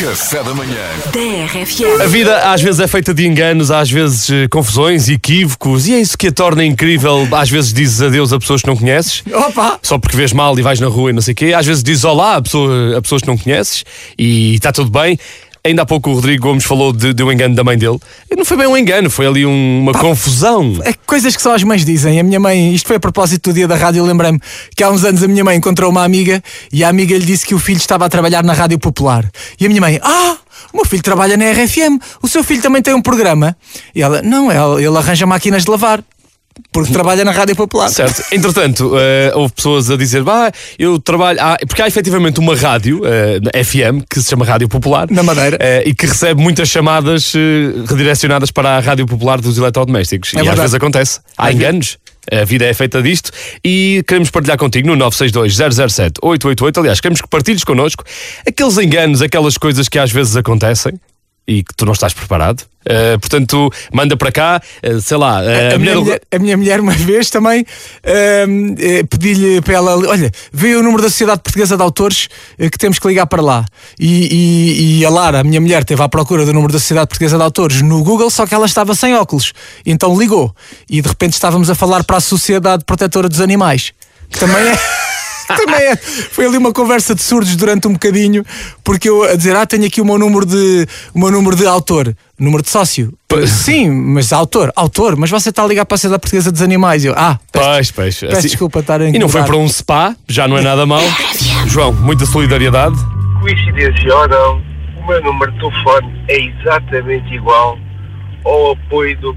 Café da manhã. TRFM. A vida às vezes é feita de enganos, às vezes eh, confusões, equívocos, e é isso que a torna incrível. Às vezes dizes adeus a pessoas que não conheces, Opa! só porque vês mal e vais na rua e não sei o quê. Às vezes dizes olá a, pessoa- a pessoas que não conheces e está tudo bem. Ainda há pouco o Rodrigo Gomes falou de, de um engano da mãe dele. E não foi bem um engano, foi ali um- uma confusão. É coisas que só as mães dizem. A minha mãe, isto foi a propósito do dia da rádio, lembrei-me que há uns anos a minha mãe encontrou uma amiga e a amiga lhe disse que o filho estava a trabalhar na Rádio Popular. E a minha mãe, ah, o meu filho trabalha na RFM, o seu filho também tem um programa. E ela, não, ele arranja máquinas de lavar. Porque trabalha na Rádio Popular. Certo. Entretanto, eh, houve pessoas a dizer, bah, eu trabalho. Porque há efetivamente uma rádio, eh, FM, que se chama Rádio Popular. Na Madeira. eh, e que recebe muitas chamadas redirecionadas para a Rádio Popular dos eletrodomésticos. e às verdade. vezes acontece. Há Às enganos. A vida é feita disto e queremos partilhar contigo no 962-007-888. Aliás, queremos que partilhes connosco aqueles enganos, aquelas coisas que às vezes acontecem e que tu não estás preparado. Eh, portanto, manda para cá, eh, sei lá, eh, A, minha do- mulher, a minha mulher, uma vez também, ahm, eh, pedi-lhe para ela: olha, vê o número da Sociedade Portuguesa de Autores que temos que ligar para lá. E, e- e a Lara, a minha mulher, teve à procura do número da Sociedade Portuguesa de Autores no Google, só que ela estava sem óculos. Então ligou. E de repente estávamos a falar para a Sociedade Protetora dos Animais, que também é. Também é. Foi ali uma conversa de surdos durante um bocadinho, porque eu a dizer, ah, tenho aqui o meu número de, o meu número de autor, número de sócio. Sim, mas autor, autor, mas você está a ligar para a Sociedade Portuguesa dos Animais. Eu, ah, peço, Pois, pois. peço assim- desculpa estar a E não foi para um spa, já não é nada mal. João, muita solidariedade. coincidência ou não, o meu número de telefone é exatamente igual ao apoio do,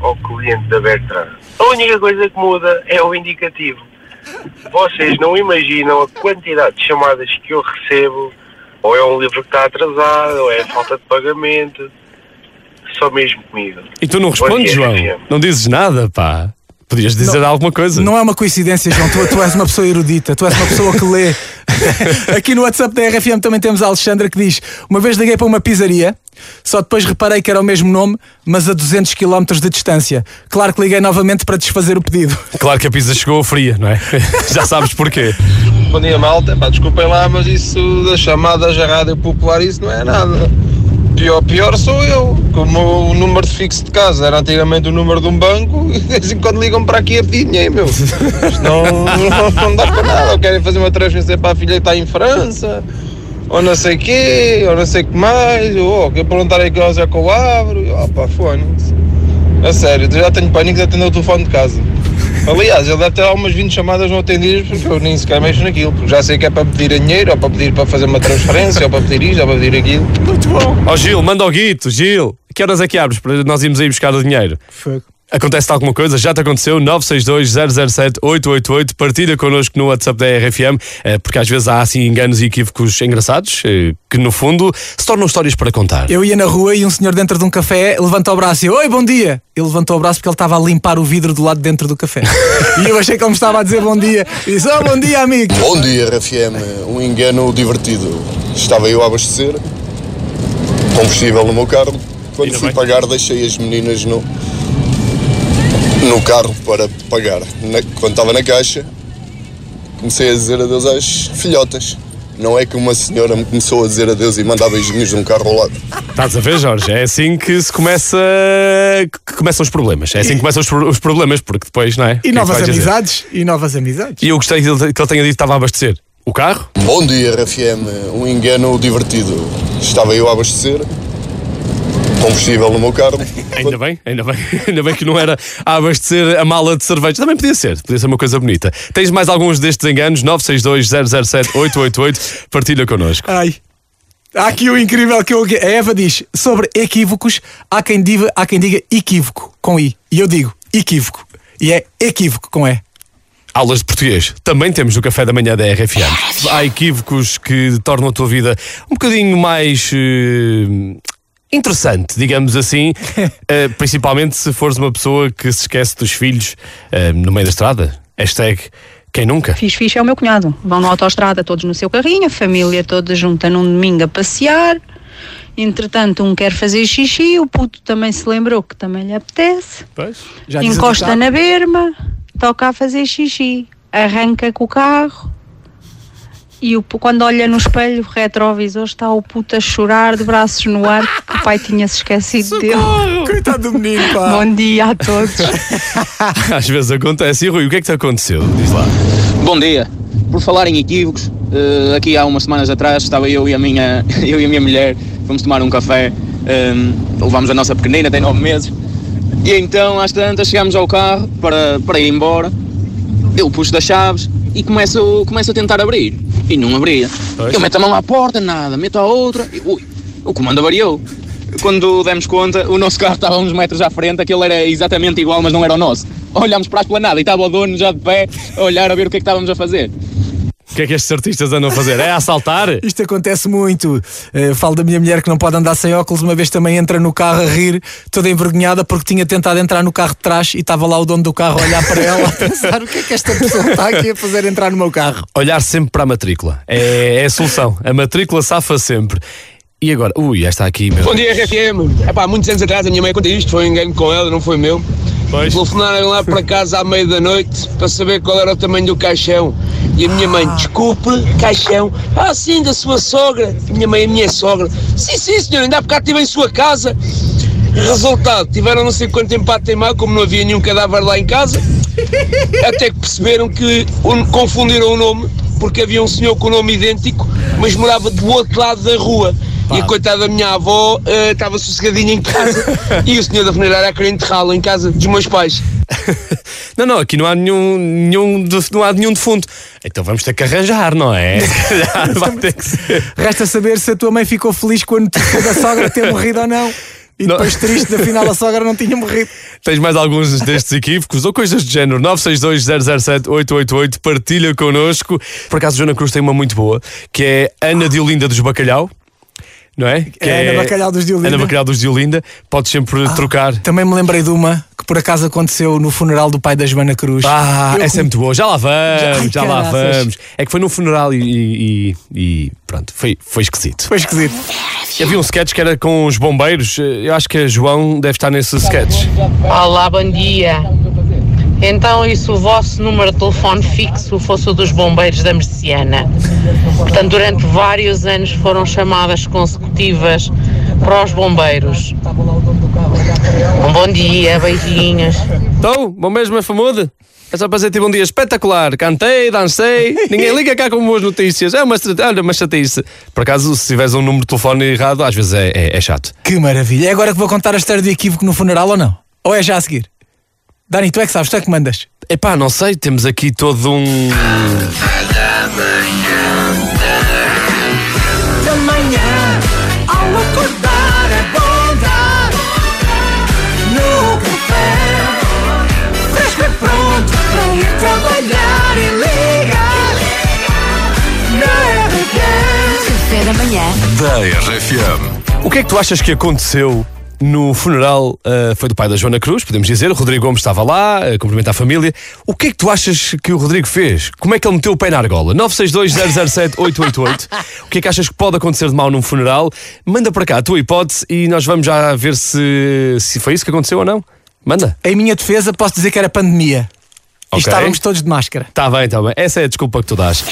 ao cliente da Bertrand. A única coisa que muda é o indicativo. Vocês não imaginam a quantidade de chamadas que eu recebo, ou é um livro que está atrasado, ou é falta de pagamento, só mesmo comigo. E tu não respondes, João? Não dizes nada, pá. Podias dizer alguma coisa. Não é uma coincidência, João. Tu, tu és uma pessoa erudita, tu és uma pessoa que lê. Aqui no WhatsApp da RFM também temos a Alexandra que diz: Uma vez liguei para uma pizzaria, só depois reparei que era o mesmo nome, mas a 200 km de distância. Claro que liguei novamente para desfazer o pedido. Claro que a pizza chegou fria, não é? já sabes porquê. Bom dia, malta. Pá, desculpem lá, mas isso das chamadas à rádio popular, isso não é nada. Pior, pior sou eu. Como o número de fixo de casa era antigamente o número de um banco, e de vez em quando ligam para aqui a pedir dinheiro, meu. Isto não, não, não dá para nada. Ou querem fazer uma transferência para a filha que está em França, ou não sei quê, ou não sei o que mais, ou oh, quer perguntar a que horas é que eu abro. E, Oh, pá, fone. A sério, eu já tenho pânico de atender o telefone de casa. Aliás, ele deve ter algumas 20 chamadas não atendidas porque eu nem sequer mexo naquilo, porque já sei que é para pedir dinheiro, ou para pedir para fazer uma transferência, ou para pedir isto, ou para pedir aquilo. Muito bom. Ó Gil, manda ao Guito, Gil. Que horas é que abres para nós irmos aí buscar o dinheiro? Acontece alguma coisa? Já te aconteceu? 962-007-888. Partilha connosco no WhatsApp da RFM, eh, porque às vezes há assim enganos e equívocos engraçados eh, que no fundo se tornam histórias para contar. Eu ia na rua e um senhor dentro de um café levanta o braço e Oi, bom dia! Ele levantou o braço porque ele estava a limpar o vidro do lado de dentro do café. e eu achei que ele me estava a dizer bom dia. E disse: Oh, bom dia, amigo! Bom dia, RFM. Um engano divertido. Estava eu a abastecer combustível no meu carro. Quando Ainda fui bem. pagar, deixei as meninas no, no carro para pagar. Na- quando estava na caixa, comecei a dizer adeus às filhotas. Não é que uma senhora me começou a dizer adeus e mandar beijinhos num carro ao lado. Estás a ver, Jorge? É assim que se começa. que começam os problemas. É assim que começam os, os problemas, porque depois, não é? É E que novas dizer? amizades. E novas amizades. E eu gostei que ele que ele tenha dito que estava a abastecer o carro. Bom dia, RFM. Um engano divertido. Estava eu a abastecer combustível no meu carro. Ainda bem, ainda bem, ainda bem que não era a abastecer a mala de cerveja. Também podia ser, podia ser uma coisa bonita. Tens mais alguns destes enganos? 962-007-888. Partilha connosco. Ai. Há aqui o incrível que eu, a Eva diz sobre equívocos. Há quem, diga, há quem diga equívoco com I. E eu digo equívoco. E é equívoco com E. Aulas de português. Também temos no café da manhã da RFM. Há equívocos que tornam a tua vida um bocadinho mais. eh, Interessante, digamos assim, Eh, principalmente se fores uma pessoa que se esquece dos filhos eh, no meio da estrada. Hashtag quem nunca? Fiz fixe é o meu cunhado. Vão na autoestrada todos no seu carrinho, a família toda junta num domingo a passear. Entretanto, um quer fazer xixi, o puto também se lembrou que também lhe apetece. A Encosta na berma, toca a fazer xixi, arranca com o carro e o, quando olha no espelho o retrovisor está o puto a chorar de braços no ar porque o pai tinha se esquecido dele. Coitado do menino, pá. Bom dia a todos. Às vezes acontece. E Rui, o que é que te aconteceu? Diz lá. Bom dia. Por falar em equívocos, eh, aqui há umas semanas atrás estava eu e a minha, eu e a minha mulher, fomos tomar um café, eh, levámos a nossa pequenina, tem nove meses, e então às tantas chegámos ao carro para, para ir embora, eu puxo das chaves e começo, começo a tentar abrir, e não abria. Pois. Eu meto a mão à porta, nada, meto à outra, e ui, o comando variou. Quando demos conta, o nosso carro estava uns metros à frente, aquele era exatamente igual, mas não era o nosso. Olhámos para a esplanada e estava o dono já de pé a olhar a ver o que é que estávamos a fazer. O que é que estes artistas andam a fazer? É assaltar? Isto acontece muito. Eh, falo da minha mulher que não pode andar sem óculos. Uma vez também entra no carro a rir, toda envergonhada, porque tinha tentado entrar no carro de trás e estava lá o dono do carro a olhar para ela a pensar o que é que esta pessoa está aqui a fazer entrar no meu carro. Olhar sempre para a matrícula. É, é a solução. A matrícula safa sempre. E agora? Ui, esta aqui, meu. Bom dia, RFM. Epá, muitos anos atrás a minha mãe conta isto, foi um engano com ela, não foi meu. Pois. Telefonaram lá para casa à meia da noite para saber qual era o tamanho do caixão. E a minha mãe, desculpe, caixão. Ah, sim, da sua sogra. Minha mãe, a minha sogra. Sim, sim, senhor, ainda há bocado estive em sua casa. Resultado, tiveram não sei quanto tempo a teimar, como não havia nenhum cadáver lá em casa. Até que perceberam que o- confundiram o nome, porque havia um senhor com o nome idêntico, mas morava do outro lado da rua. E a coitada da minha avó eh, estava sossegadinha em casa e o senhor da funerária a querer enterrá-la em casa dos meus pais. Não, não, aqui não há nenhum, nenhum, de- não há nenhum defunto. Então vamos ter que arranjar, não é? Se calhar Vai ter que ser. Resta saber se a tua mãe ficou feliz com a notícia da sogra ter morrido ou não. E Não. depois triste, afinal a sogra não tinha morrido. Tens mais alguns destes equívocos ou coisas do género? 962-007-888, partilha connosco. Por acaso, Joana Cruz tem uma muito boa, que é Ana de Olinda dos Bacalhau. Não é? Que É Ana Bacalhau dos de Olinda. Ana Bacalhau dos de Olinda. Podes sempre trocar. Também me lembrei de uma que por acaso aconteceu no funeral do pai da Joana Cruz. Ah, Eu essa é com- muito boa. Já lá vamos, Ai, já lá vamos. É que foi num funeral e, e- e- e pronto, foi, foi esquisito. Foi esquisito. Havia um sketch que era com os bombeiros. Eu acho que a João deve estar nesse sketch. Olá, bom dia. Então, e se o vosso número de telefone fixo fosse o dos bombeiros da Merciana? Portanto, durante vários anos foram chamadas consecutivas para os bombeiros. Um bom dia, beijinhos. Então, bombeiros famoso? É só para dizer tive um dia espetacular. Cantei, dancei, ninguém liga cá com boas notícias. É uma, olha, uma chatice. Por acaso, se tiveres um número de telefone errado, às vezes é, é- é chato. Que maravilha. É agora que vou contar a história do equívoco no funeral ou não? Ou é já a seguir? Dani, tu é que sabes, tu é que mandas. Epá, não sei, temos aqui todo um. Da manhã, ao acordar é bom dar No café, fresco e pronto para ir trabalhar e ligar Na RFM Café da manhã. Da RFM. O que é que tu achas que aconteceu no funeral? ah, foi do pai da Joana Cruz, podemos dizer. O Rodrigo Gomes estava lá, a cumprimentar a família. O que é que tu achas que o Rodrigo fez? Como é que ele meteu o pé na argola? 962-007-888. o que é que achas que pode acontecer de mal num funeral? Manda para cá a tua hipótese e nós vamos já ver se, se foi isso que aconteceu ou não. Manda. Em minha defesa, posso dizer que era pandemia. E Ok. estávamos todos de máscara. Está bem, está bem. Essa é a desculpa que tu dás.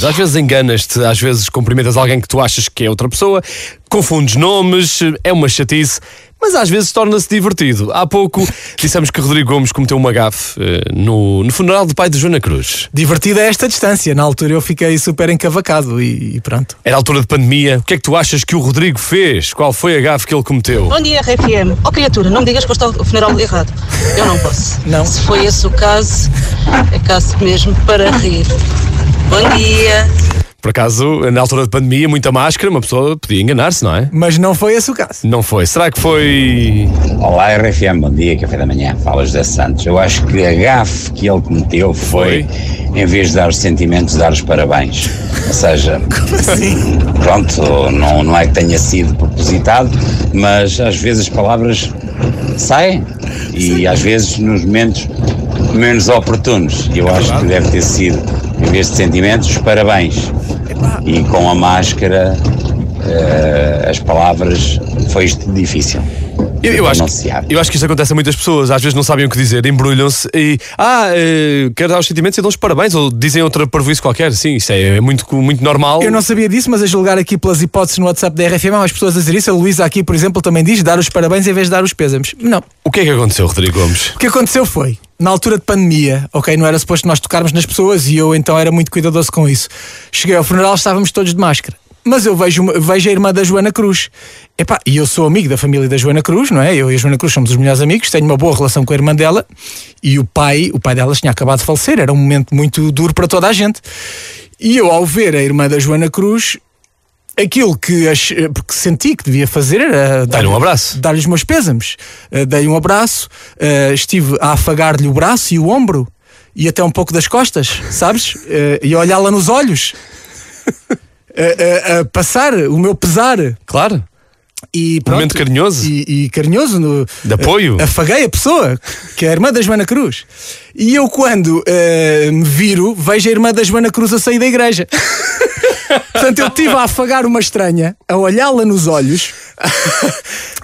Às vezes enganas-te, às vezes cumprimentas alguém que tu achas que é outra pessoa, confundes nomes, é uma chatice, mas às vezes torna-se divertido. Há pouco dissemos que Rodrigo Gomes cometeu uma gafe eh, no, no funeral do pai de Joana Cruz. Divertida a esta distância. Na altura eu fiquei super encavacado e, e pronto. Era a altura de pandemia. O que é que tu achas que o Rodrigo fez? Qual foi a gafe que ele cometeu? Bom dia, RFM. Ó criatura, não me digas que foste ao funeral errado. Eu não posso. Não. Se foi esse o caso, é caso mesmo para rir. Bom dia. Por acaso, na altura de pandemia, muita máscara, uma pessoa podia enganar-se, não é? Mas não foi esse o caso. Não foi. Será que foi. Olá RFM, bom dia, café da manhã, fala José Santos. Eu acho que a gafe que ele cometeu foi, em vez de dar os sentimentos, dar os parabéns. Ou seja, pronto, não, não é que tenha sido propositado, mas às vezes as palavras saem e às vezes nos momentos menos oportunos. Eu acho que deve ter sido, em vez de sentimentos, os parabéns. E com a máscara, eh, as palavras, foi isto difícil. Eu, eu acho, eu acho que isto acontece a muitas pessoas, às vezes não sabem o que dizer, embrulham-se e. Ah, eh, quero dar os sentimentos e dão os parabéns, ou dizem outra parvoíce qualquer. Sim, isto é, muito, muito normal. Eu não sabia disso, mas a julgar aqui pelas hipóteses no WhatsApp da RFM, há mais pessoas a dizer isso. A Luísa aqui, por exemplo, também diz dar os parabéns em vez de dar os pésamos. Não. O que é que aconteceu, Rodrigo Gomes? O que aconteceu foi, na altura de pandemia, ok, não era suposto nós tocarmos nas pessoas e eu então era muito cuidadoso com isso. Cheguei ao funeral, estávamos todos de máscara. Mas eu vejo, vejo a irmã da Joana Cruz. Epá, e eu sou amigo da família da Joana Cruz, não é? Eu e a Joana Cruz somos os melhores amigos, tenho uma boa relação com a irmã dela e o pai, o pai delas tinha acabado de falecer, era um momento muito duro para toda a gente. E eu, ao ver a irmã da Joana Cruz, aquilo que, ach- porque senti que devia fazer era Dar-lhe um abraço. dar-lhe os meus pésames. Uh, Dei um abraço, uh, estive a afagar-lhe o braço e o ombro e até um pouco das costas, sabes? Uh, e a olhá-la nos olhos. A- passar o meu pesar. Claro. E pronto, Momento carinhoso. E, e carinhoso. No, De apoio. a- Afaguei a pessoa, que é a irmã da Joana Cruz. E eu, quando eh, me viro, vejo a irmã da Joana Cruz a sair da igreja. Portanto, eu estive a afagar uma estranha, a olhá-la nos olhos,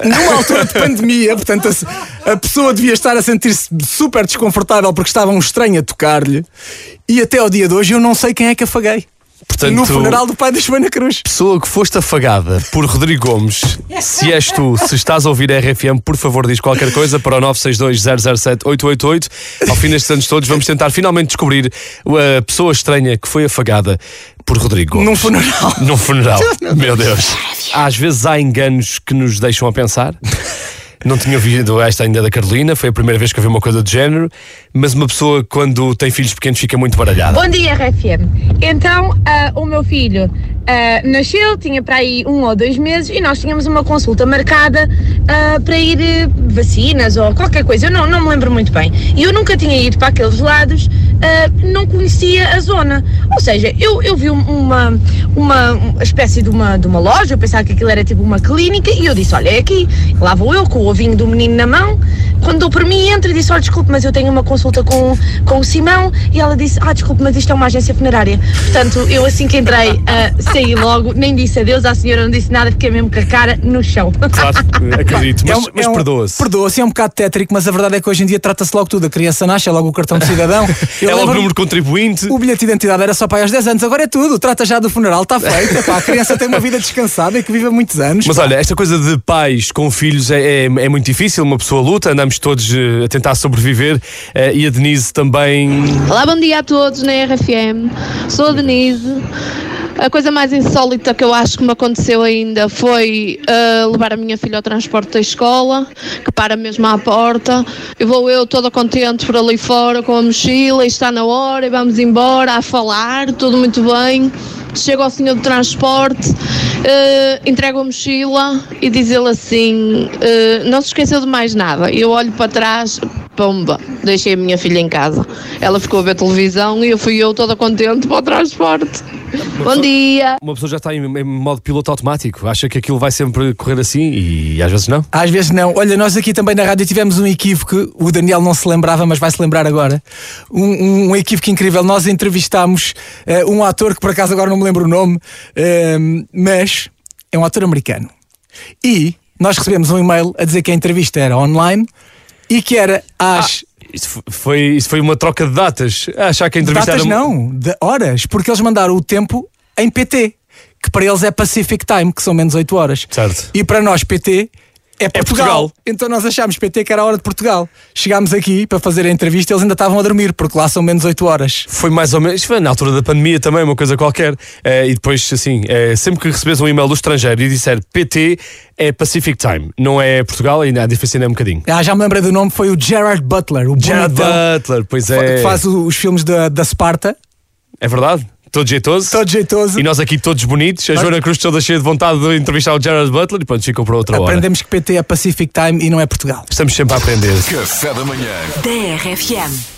numa altura de pandemia. Portanto, a, a pessoa devia estar a sentir-se super desconfortável porque estava um estranho a tocar-lhe. E até ao dia de hoje eu não sei quem é que afaguei. Portanto, no funeral do pai da Joana Cruz. Pessoa que foste afagada por Rodrigo Gomes, se és tu, se estás a ouvir a RFM, por favor diz qualquer coisa para o 962-007-888. Ao fim destes anos todos, vamos tentar finalmente descobrir a pessoa estranha que foi afagada por Rodrigo Gomes. Num funeral. Num funeral. Meu Deus. Às vezes há enganos que nos deixam a pensar. Não tinha ouvido esta ainda da Carolina, foi a primeira vez que eu vi uma coisa do género, mas uma pessoa quando tem filhos pequenos fica muito baralhada. Bom dia, RFM. Então, ah, o meu filho ah, nasceu, tinha para aí um ou dois meses e nós tínhamos uma consulta marcada ah, para ir eh, vacinas ou qualquer coisa, eu não, não me lembro muito bem. E eu nunca tinha ido para aqueles lados, ah, não conhecia a zona. Ou seja, eu, eu vi um- uma, uma, espécie de uma, de uma loja, eu pensava que aquilo era tipo uma clínica e eu disse: Olha, é aqui. Lá vou eu com o ovinho do menino na mão. Quando dou por mim, entro e disse: Olha, desculpe, mas eu tenho uma consulta com, com o Simão. E ela disse: Ah, desculpe, mas isto é uma agência funerária. Portanto, eu assim que entrei, ah, saí logo, nem disse adeus à senhora, não disse nada, fiquei mesmo com a cara no chão. Claro, acredito, mas, É um- mas é um- perdoa-se. Perdoa-se, é um bocado tétrico, mas a verdade é que hoje em dia trata-se logo tudo. A criança nasce, é logo o cartão de cidadão. É logo o número contribuinte. O bilhete de identidade era só para aí aos 10 anos, agora é tudo. Trata já do funeral, está feito. Epá, a criança tem uma vida descansada e que vive há muitos anos. Mas olha, esta coisa de pais com filhos é, é, é muito difícil, uma pessoa luta, andamos todos eh, a tentar sobreviver eh, e a Denise também. Olá, bom dia a todos na RFM. Sou a Denise. A coisa mais insólita que eu acho que me aconteceu ainda foi ah, levar a minha filha ao transporte da escola, que para mesmo à porta. E vou eu toda contente por ali fora com a mochila, e está na hora, e vamos embora a falar, tudo muito bem. Chego ao senhor do transporte, ah, entrego a mochila e diz ele assim: ah, Não se esqueceu de mais nada. Eu olho para trás, Pomba, deixei a minha filha em casa. Ela ficou a ver televisão e eu fui eu toda contente para o transporte. Bom dia! Uma pessoa já está em, em modo piloto automático, acha que aquilo vai sempre correr assim e às vezes não. Às vezes não. Olha, nós aqui também na rádio tivemos um equívoco, o Daniel não se lembrava, mas vai se lembrar agora. Um, um, um equívoco incrível. Nós entrevistámos eh, um ator que por acaso agora não me lembro o nome, eh, mas é um ator americano. E nós recebemos um e-mail a dizer que a entrevista era online e que era às. Isso f- foi, isso foi uma troca de datas. Achar que a entrevista Datas não, de horas, porque eles mandaram o tempo em PT, que para eles é Pacific Time, que são menos 8 horas. Certo. E para nós PT é Portugal. Portugal. Então nós achámos PT que era a hora de Portugal. Chegámos aqui para fazer a entrevista e eles ainda estavam a dormir, porque lá são menos 8 horas. Foi mais ou menos, foi na altura da pandemia também, uma coisa qualquer. Eh, e depois, assim, eh, sempre que recebes um e-mail do estrangeiro e disser PT, é Pacific Time, não é Portugal, e a diferença ainda é um bocadinho. Ah, já me lembrei do nome, foi o Gerard Butler, o Gerard Butler, pois que é. faz os filmes da, da Sparta. É verdade? Todo jeitoso. Todo jeitoso. E nós aqui todos bonitos. A Joana Cruz toda cheia de vontade de entrevistar o Gerard Butler e pronto, ficou para outra hora. Aprendemos que PT é Pacific Time e não é Portugal. Estamos sempre a aprender. Café da manhã. Da RFM.